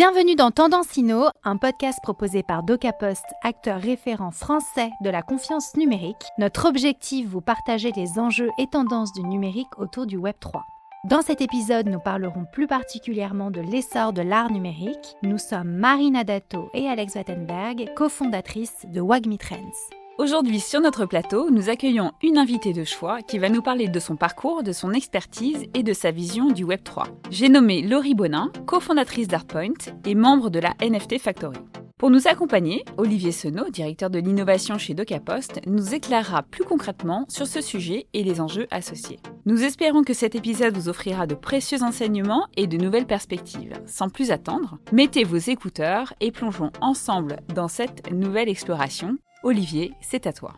Bienvenue dans Tendance Inno, un podcast proposé par DocaPost, acteur référent français de la confiance numérique. Notre objectif, vous partager les enjeux et tendances du numérique autour du Web 3. Dans cet épisode, nous parlerons plus particulièrement de l'essor de l'art numérique. Nous sommes Marina Dato et Alex Wattenberg, cofondatrices de Wagmi Trends. Aujourd'hui sur notre plateau, nous accueillons une invitée de choix qui va nous parler de son parcours, de son expertise et de sa vision du Web3. J'ai nommé Laurie Bonin, cofondatrice d'Artpoint et membre de la NFT Factory. Pour nous accompagner, Olivier Senot, directeur de l'innovation chez DocaPost, nous éclairera plus concrètement sur ce sujet et les enjeux associés. Nous espérons que cet épisode vous offrira de précieux enseignements et de nouvelles perspectives. Sans plus attendre, mettez vos écouteurs et plongeons ensemble dans cette nouvelle exploration Olivier, c'est à toi.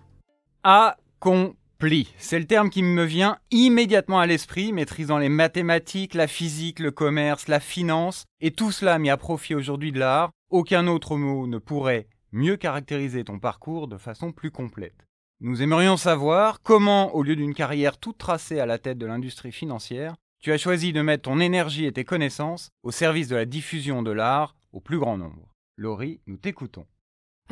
Accompli. C'est le terme qui me vient immédiatement à l'esprit, maîtrisant les mathématiques, la physique, le commerce, la finance, et tout cela mis à profit aujourd'hui de l'art. Aucun autre mot ne pourrait mieux caractériser ton parcours de façon plus complète. Nous aimerions savoir comment, au lieu d'une carrière toute tracée à la tête de l'industrie financière, tu as choisi de mettre ton énergie et tes connaissances au service de la diffusion de l'art au plus grand nombre. Laurie, nous t'écoutons.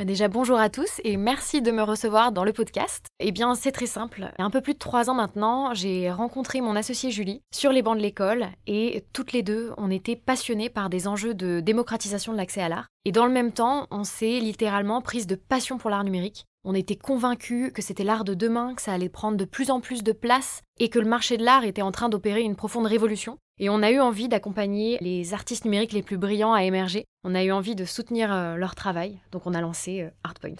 Bah, déjà bonjour à tous et merci de me recevoir dans le podcast. Eh bien c'est très simple. Un peu plus de trois ans maintenant, j'ai rencontré mon associée Julie sur les bancs de l'école et toutes les deux, on était passionnées par des enjeux de démocratisation de l'accès à l'art. Et dans le même temps, on s'est littéralement prise de passion pour l'art numérique. On était convaincus que c'était l'art de demain, que ça allait prendre de plus en plus de place et que le marché de l'art était en train d'opérer une profonde révolution. Et on a eu envie d'accompagner les artistes numériques les plus brillants à émerger. On a eu envie de soutenir euh, leur travail. Donc on a lancé euh, Artpoint.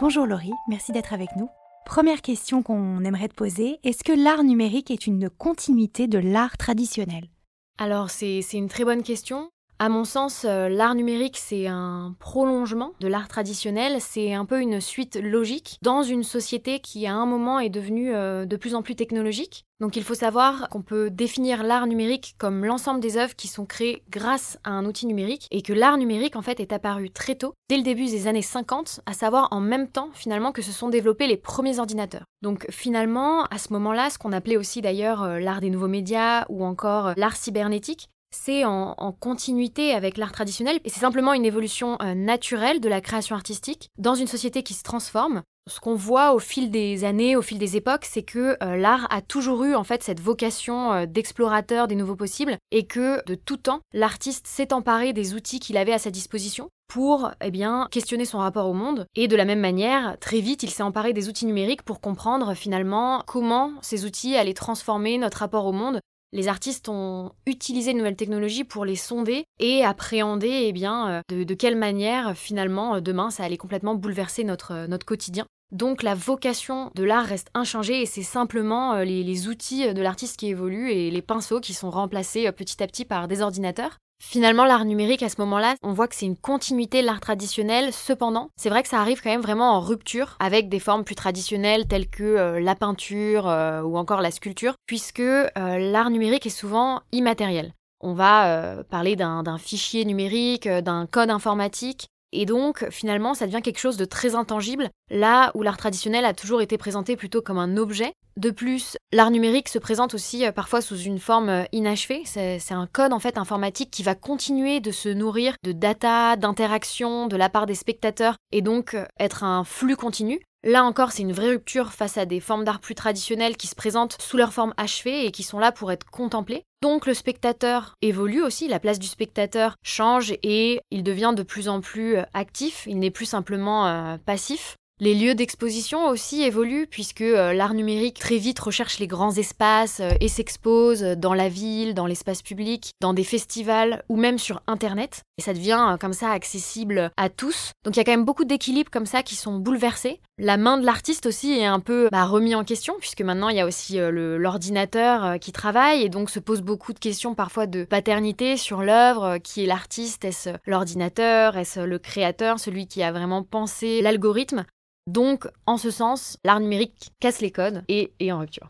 Bonjour Laurie, merci d'être avec nous. Première question qu'on aimerait te poser, est-ce que l'art numérique est une continuité de l'art traditionnel? Alors c'est une très bonne question. À mon sens, euh, l'art numérique, c'est un prolongement de l'art traditionnel, c'est un peu une suite logique dans une société qui à un moment est devenue euh, de plus en plus technologique. Donc il faut savoir qu'on peut définir l'art numérique comme l'ensemble des œuvres qui sont créées grâce à un outil numérique et que l'art numérique en fait est apparu très tôt, dès le début des années 50, à savoir en même temps finalement que se sont développés les premiers ordinateurs. Donc finalement, à ce moment-là, ce qu'on appelait aussi d'ailleurs euh, l'art des nouveaux médias ou encore l'art cybernétique, c'est en, continuité avec l'art traditionnel et c'est simplement une évolution euh, naturelle de la création artistique dans une société qui se transforme. Ce qu'on voit au fil des années, au fil des époques, c'est que euh, l'art a toujours eu en fait cette vocation euh, d'explorateur des nouveaux possibles et que de tout temps, l'artiste s'est emparé des outils qu'il avait à sa disposition pour eh bien questionner son rapport au monde et de la même manière très vite il s'est emparé des outils numériques pour comprendre finalement comment ces outils allaient transformer notre rapport au monde les artistes ont utilisé de nouvelles technologies pour les sonder et appréhender eh bien, euh, de, quelle manière finalement euh, demain ça allait complètement bouleverser notre, euh, quotidien. Donc la vocation de l'art reste inchangée et c'est simplement les, outils de l'artiste qui évoluent et les pinceaux qui sont remplacés petit à petit par des ordinateurs. Finalement, l'art numérique, à ce moment-là, on voit que c'est une continuité de l'art traditionnel. Cependant, c'est vrai que ça arrive quand même vraiment en rupture avec des formes plus traditionnelles telles que euh, la peinture euh, ou encore la sculpture, puisque euh, l'art numérique est souvent immatériel. On va parler d'un fichier numérique, d'un code informatique, et donc, finalement, ça devient quelque chose de très intangible, là où l'art traditionnel a toujours été présenté plutôt comme un objet. De plus, l'art numérique se présente aussi euh, parfois sous une forme euh, inachevée. C'est un code en fait informatique qui va continuer de se nourrir de data, d'interactions de la part des spectateurs et donc euh, être un flux continu. Là encore, c'est une vraie rupture face à des formes d'art plus traditionnelles qui se présentent sous leur forme achevée et qui sont là pour être contemplées. Donc le spectateur évolue aussi, la place du spectateur change et il devient de plus en plus euh, actif, il n'est plus simplement euh, passif. Les lieux d'exposition aussi évoluent puisque euh, l'art numérique très vite recherche les grands espaces et s'expose dans la ville, dans l'espace public, dans des festivals ou même sur Internet. Et ça devient comme ça accessible à tous. Donc il y a quand même beaucoup d'équilibres comme ça qui sont bouleversés. La main de l'artiste aussi est un peu bah, remis en question, puisque maintenant il y a aussi euh, l'ordinateur euh, qui travaille, et donc se pose beaucoup de questions parfois de paternité sur l'œuvre, euh, qui est l'artiste, est-ce l'ordinateur, est-ce le créateur, celui qui a vraiment pensé l'algorithme? Donc, en ce sens, l'art numérique casse les codes et est en rupture.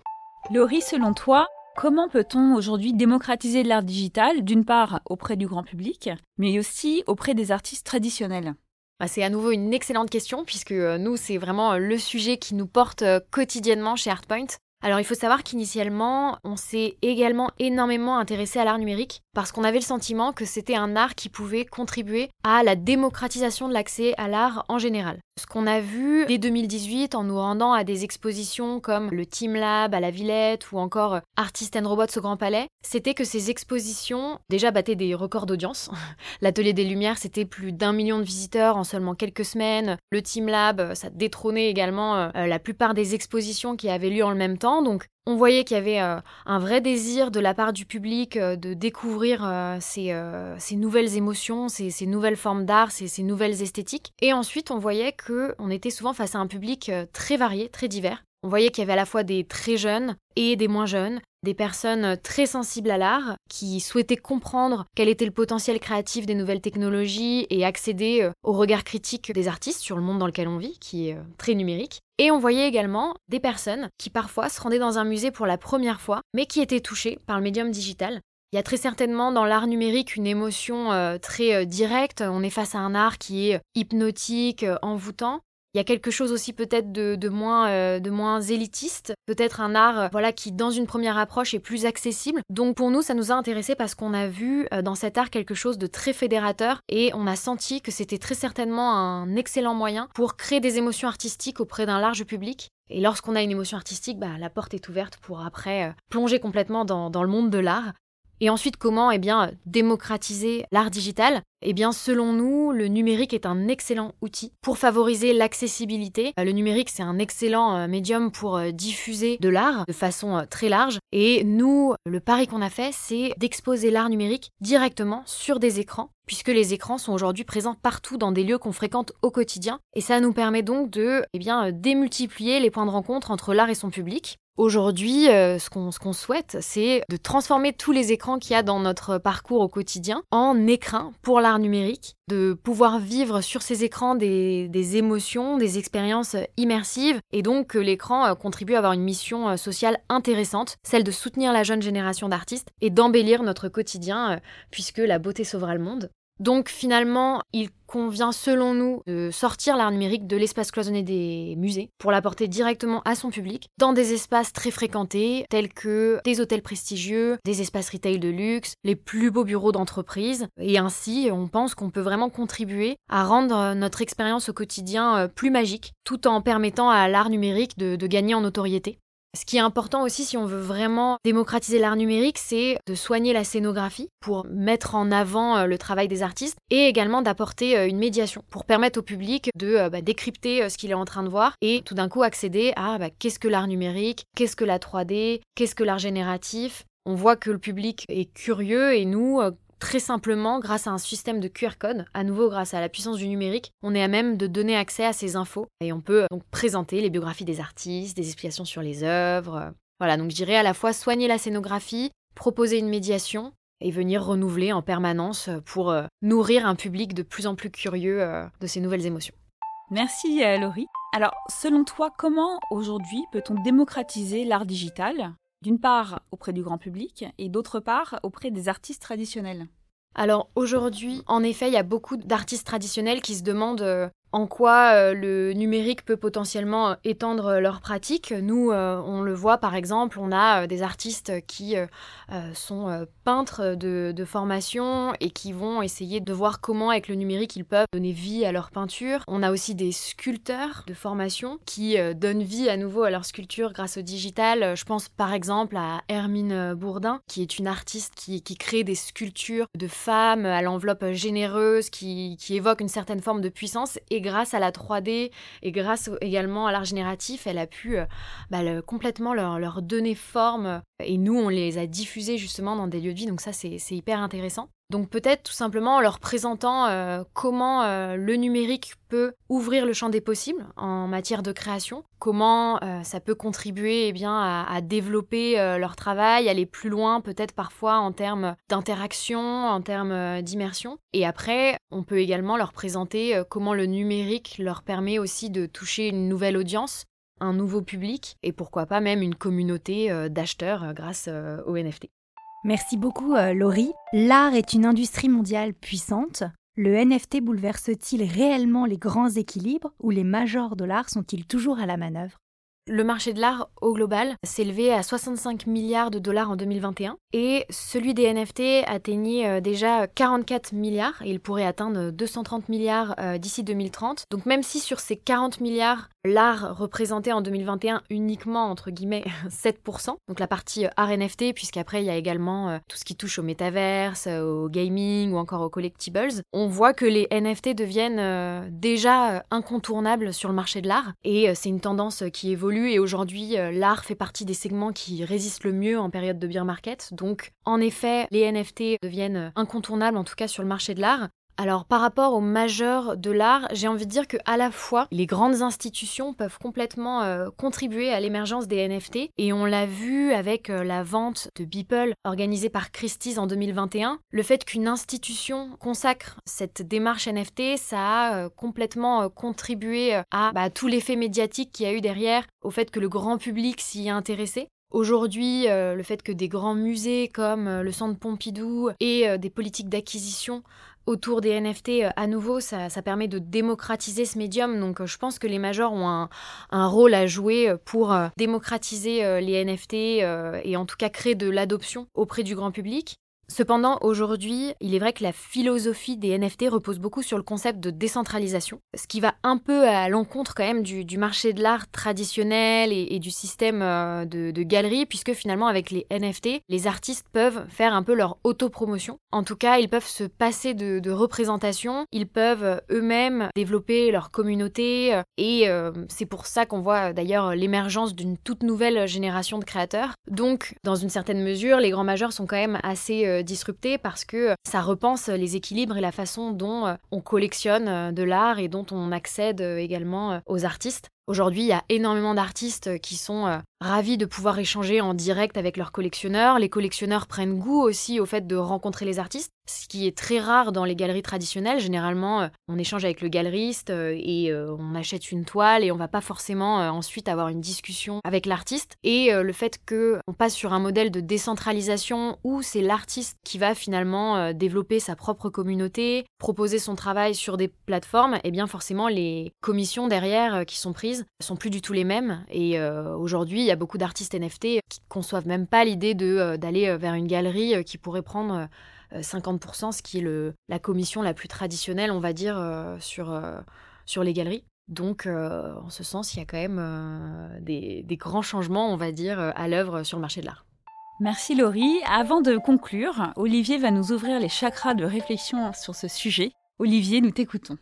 Laurie, selon toi, Comment peut-on aujourd'hui démocratiser l'art digital, d'une part auprès du grand public, mais aussi auprès des artistes traditionnels? Bah, c'est à nouveau une excellente question puisque euh, nous, c'est vraiment euh, le sujet qui nous porte euh, quotidiennement chez Artpoint. alors il faut savoir qu'initialement, on s'est également énormément intéressé à l'art numérique parce qu'on avait le sentiment que c'était un art qui pouvait contribuer à la démocratisation de l'accès à l'art en général. Ce qu'on a vu dès 2018 en nous rendant à des expositions comme le Team Lab à la Villette ou encore Artist and Robots au Grand Palais, c'était que ces expositions déjà battaient des records d'audience. L'Atelier des Lumières, c'était plus d'un million de visiteurs en seulement quelques semaines. Le Team Lab, ça détrônait également euh, la plupart des expositions qui avaient lieu en le même temps donc on voyait qu'il y avait euh, un vrai désir de la part du public euh, de découvrir euh, ces, nouvelles émotions, ces, nouvelles formes d'art, ces, nouvelles esthétiques. Et ensuite, on voyait qu'on était souvent face à un public très varié, très divers. On voyait qu'il y avait à la fois des très jeunes et des moins jeunes, des personnes très sensibles à l'art, qui souhaitaient comprendre quel était le potentiel créatif des nouvelles technologies et accéder euh, au regard critique des artistes sur le monde dans lequel on vit, qui est euh, très numérique. Et on voyait également des personnes qui parfois se rendaient dans un musée pour la première fois, mais qui étaient touchées par le médium digital. Il y a très certainement dans l'art numérique une émotion euh, très directe. On est face à un art qui est hypnotique, envoûtant, il y a quelque chose aussi peut-être de, moins, euh, de moins élitiste, peut-être un art euh, voilà, qui dans une première approche est plus accessible. Donc pour nous, ça nous a intéressé parce qu'on a vu euh, dans cet art quelque chose de très fédérateur et on a senti que c'était très certainement un excellent moyen pour créer des émotions artistiques auprès d'un large public. Et lorsqu'on a une émotion artistique, bah, la porte est ouverte pour après plonger complètement dans, dans le monde de l'art. Et ensuite, comment eh démocratiser l'art digital? Eh bien, selon nous, le numérique est un excellent outil pour favoriser l'accessibilité. Euh, le numérique, c'est un excellent euh, médium pour euh, diffuser de l'art de façon très large. Et nous, le pari qu'on a fait, c'est d'exposer l'art numérique directement sur des écrans, puisque les écrans sont aujourd'hui présents partout dans des lieux qu'on fréquente au quotidien. Et ça nous permet donc de eh démultiplier les points de rencontre entre l'art et son public. Aujourd'hui, euh, ce qu'on souhaite, c'est de transformer tous les écrans qu'il y a dans notre parcours au quotidien en écrans pour l'art numérique, de pouvoir vivre sur ces écrans des, émotions, des expériences immersives, et donc que l'écran euh, contribue à avoir une mission euh, sociale intéressante, celle de soutenir la jeune génération d'artistes et d'embellir notre quotidien, puisque la beauté sauvera le monde. Donc finalement, il convient selon nous de sortir l'art numérique de l'espace cloisonné des musées pour l'apporter directement à son public dans des espaces très fréquentés tels que des hôtels prestigieux, des espaces retail de luxe, les plus beaux bureaux d'entreprise. Et ainsi, on pense qu'on peut vraiment contribuer à rendre notre expérience au quotidien euh, plus magique tout en permettant à l'art numérique de, de gagner en notoriété. Ce qui est important aussi si on veut vraiment démocratiser l'art numérique, c'est de soigner la scénographie pour mettre en avant euh, le travail des artistes et également d'apporter euh, une médiation pour permettre au public de euh, bah, décrypter ce qu'il est en train de voir et tout d'un coup accéder à bah, qu'est-ce que l'art numérique, qu'est-ce que la 3D, qu'est-ce que l'art génératif. On voit que le public est curieux et nous, Très simplement, grâce à un système de QR code, à nouveau grâce à la puissance du numérique, on est à même de donner accès à ces infos et on peut donc présenter les biographies des artistes, des explications sur les œuvres. Voilà, donc je dirais à la fois soigner la scénographie, proposer une médiation et venir renouveler en permanence pour euh, nourrir un public de plus en plus curieux euh, de ces nouvelles émotions. Merci euh, Laurie. Alors, selon toi, comment aujourd'hui peut-on démocratiser l'art digital? D'une part auprès du grand public et d'autre part auprès des artistes traditionnels. Alors aujourd'hui, en effet, il y a beaucoup d'artistes traditionnels qui se demandent euh, en quoi euh, le numérique peut potentiellement euh, étendre leurs pratiques. Nous, euh, on le voit par exemple, on a des artistes qui sont peintres de, formation et qui vont essayer de voir comment avec le numérique ils peuvent donner vie à leur peinture. On a aussi des sculpteurs de formation qui donnent vie à nouveau à leur sculpture grâce au digital. Je pense par exemple à Hermine Bourdin, qui est une artiste qui, crée des sculptures de femmes à l'enveloppe généreuse, qui, évoque une certaine forme de puissance grâce à la 3D et grâce également à l'art génératif, elle a pu euh, bah, complètement leur, donner forme. Et nous, on les a diffusés justement dans des lieux de vie, donc ça, c'est hyper intéressant. Donc peut-être tout simplement en leur présentant euh, comment euh, le numérique peut ouvrir le champ des possibles en matière de création, comment euh, ça peut contribuer eh bien, à, développer leur travail, aller plus loin peut-être parfois en termes d'interaction, en termes d'immersion. Et après, on peut également leur présenter comment le numérique leur permet aussi de toucher une nouvelle audience, un nouveau public et pourquoi pas même une communauté d'acheteurs grâce aux NFT. Merci beaucoup euh, Laurie. L'art est une industrie mondiale puissante. Le NFT bouleverse-t-il réellement les grands équilibres ou les majors de l'art sont-ils toujours à la manœuvre? Le marché de l'art au global s'élevait à 65 milliards de dollars en 2021 et celui des NFT atteignait euh, déjà 44 milliards il pourrait atteindre 230 milliards euh, d'ici 2030. Donc même si sur ces 40 milliards, l'art représentait en 2021 uniquement entre guillemets 7%, donc la partie euh, art NFT puisqu'après il y a également tout ce qui touche au métaverse, au gaming ou encore aux collectibles, on voit que les NFT deviennent déjà incontournables sur le marché de l'art et c'est une tendance qui évolue et aujourd'hui euh, l'art fait partie des segments qui résistent le mieux en période de bear market. Donc en effet, les NFT deviennent incontournables en tout cas sur le marché de l'art. Alors par rapport aux majeurs de l'art, j'ai envie de dire que à la fois les grandes institutions peuvent complètement euh, contribuer à l'émergence des NFT et on l'a vu avec euh, la vente de Beeple organisée par Christie's en 2021. Le fait qu'une institution consacre cette démarche NFT, ça a euh, complètement contribué à bah, tout l'effet médiatique qu'il y a eu derrière, au fait que le grand public s'y est intéressé. Aujourd'hui, le fait que des grands musées comme le Centre Pompidou et des politiques d'acquisition autour des NFT, euh, à nouveau, ça, permet de démocratiser ce médium. Donc, euh, je pense que les majors ont un, un rôle à jouer euh, pour démocratiser les NFT et en tout cas créer de l'adoption auprès du grand public. Cependant, aujourd'hui, il est vrai que la philosophie des NFT repose beaucoup sur le concept de décentralisation, ce qui va un peu à l'encontre quand même du, marché de l'art traditionnel et, du système euh, de, de galeries, puisque finalement avec les NFT, les artistes peuvent faire un peu leur autopromotion. En tout cas, ils peuvent se passer de, représentation, ils peuvent eux-mêmes développer leur communauté, euh, et euh, c'est pour ça qu'on voit d'ailleurs l'émergence d'une toute nouvelle génération de créateurs. Donc, dans une certaine mesure, les grands majeurs sont quand même assez disrupté parce que ça repense les équilibres et la façon dont euh, on collectionne euh, de l'art et dont on accède euh, également aux artistes. Aujourd'hui, il y a énormément d'artistes qui sont ravis de pouvoir échanger en direct avec leurs collectionneurs. Les collectionneurs prennent goût aussi au fait de rencontrer les artistes ce qui est très rare dans les galeries traditionnelles. Généralement, euh, on échange avec le galeriste euh, et euh, on achète une toile et on va pas forcément ensuite avoir une discussion avec l'artiste. Et le fait qu'on passe sur un modèle de décentralisation où c'est l'artiste qui va finalement développer sa propre communauté, proposer son travail sur des plateformes, et eh bien forcément les commissions derrière qui sont prises sont plus du tout les mêmes. Et aujourd'hui, il y a beaucoup d'artistes NFT qui conçoivent même pas l'idée d'aller vers une galerie qui pourrait prendre 50%, ce qui est le, la commission la plus traditionnelle, on va dire, euh, sur, euh, sur les galeries. Donc, euh, en ce sens, il y a quand même des, des, grands changements, on va dire, à l'œuvre sur le marché de l'art. Merci Laurie. Avant de conclure, Olivier va nous ouvrir les chakras de réflexion sur ce sujet. Olivier, nous t'écoutons.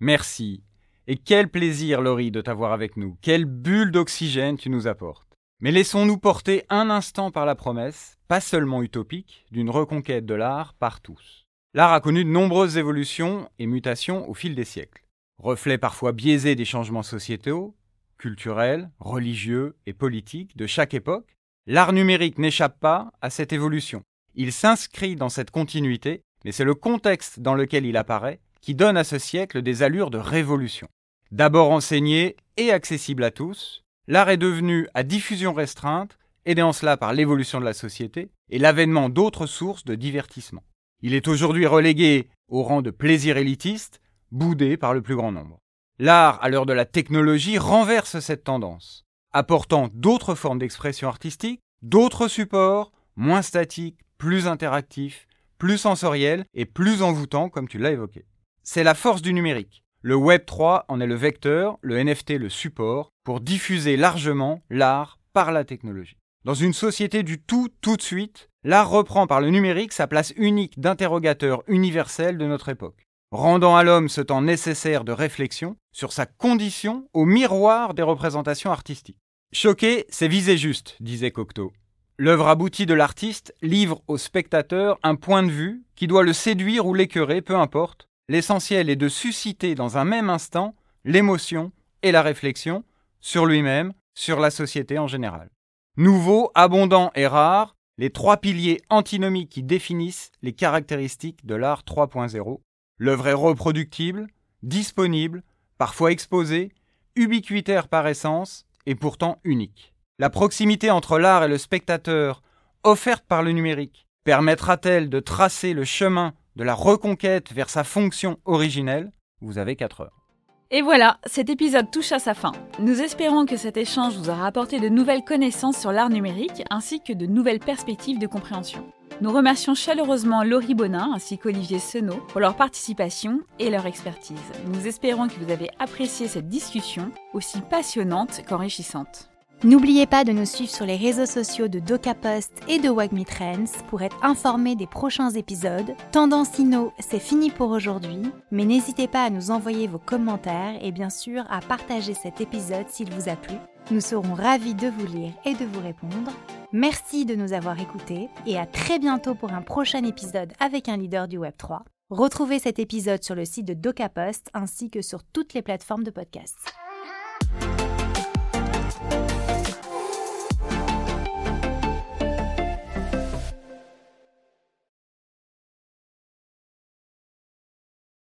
Merci. Et quel plaisir, Laurie, de t'avoir avec nous. Quelle bulle d'oxygène tu nous apportes. Mais laissons-nous porter un instant par la promesse, pas seulement utopique, d'une reconquête de l'art par tous. L'art a connu de nombreuses évolutions et mutations au fil des siècles. Reflet parfois biaisé des changements sociétaux, culturels, religieux et politiques de chaque époque, l'art numérique n'échappe pas à cette évolution. Il s'inscrit dans cette continuité, mais c'est le contexte dans lequel il apparaît qui donne à ce siècle des allures de révolution. D'abord enseigné et accessible à tous, l'art est devenu à diffusion restreinte, aidé en cela par l'évolution de la société et l'avènement d'autres sources de divertissement. Il est aujourd'hui relégué au rang de plaisir élitiste, boudé par le plus grand nombre. L'art, à l'heure de la technologie, renverse cette tendance, apportant d'autres formes d'expression artistique, d'autres supports, moins statiques, plus interactifs, plus sensoriels et plus envoûtants, comme tu l'as évoqué. C'est la force du numérique. Le Web 3 en est le vecteur, le NFT le support, pour diffuser largement l'art par la technologie. Dans une société du tout tout de suite, l'art reprend par le numérique sa place unique d'interrogateur universel de notre époque, rendant à l'homme ce temps nécessaire de réflexion sur sa condition au miroir des représentations artistiques. Choquer, c'est viser juste, disait Cocteau. L'œuvre aboutie de l'artiste livre au spectateur un point de vue qui doit le séduire ou l'écœurer, peu importe, L'essentiel est de susciter dans un même instant l'émotion et la réflexion sur lui-même, sur la société en général. Nouveau, abondant et rare, les trois piliers antinomiques qui définissent les caractéristiques de l'art 3.0. L'œuvre est reproductible, disponible, parfois exposée, ubiquitaire par essence et pourtant unique. La proximité entre l'art et le spectateur, offerte par le numérique, permettra-t-elle de tracer le chemin de la reconquête vers sa fonction originelle, vous avez 4 heures. Et voilà, cet épisode touche à sa fin. Nous espérons que cet échange vous aura apporté de nouvelles connaissances sur l'art numérique ainsi que de nouvelles perspectives de compréhension. Nous remercions chaleureusement Laurie Bonin ainsi qu'Olivier Senot pour leur participation et leur expertise. Nous espérons que vous avez apprécié cette discussion aussi passionnante qu'enrichissante. N'oubliez pas de nous suivre sur les réseaux sociaux de DocaPost et de Wagme Trends pour être informé des prochains épisodes. Tendance Inno, c'est fini pour aujourd'hui, mais n'hésitez pas à nous envoyer vos commentaires et bien sûr à partager cet épisode s'il vous a plu. Nous serons ravis de vous lire et de vous répondre. Merci de nous avoir écoutés et à très bientôt pour un prochain épisode avec un leader du Web3. Retrouvez cet épisode sur le site de DocaPost ainsi que sur toutes les plateformes de podcast.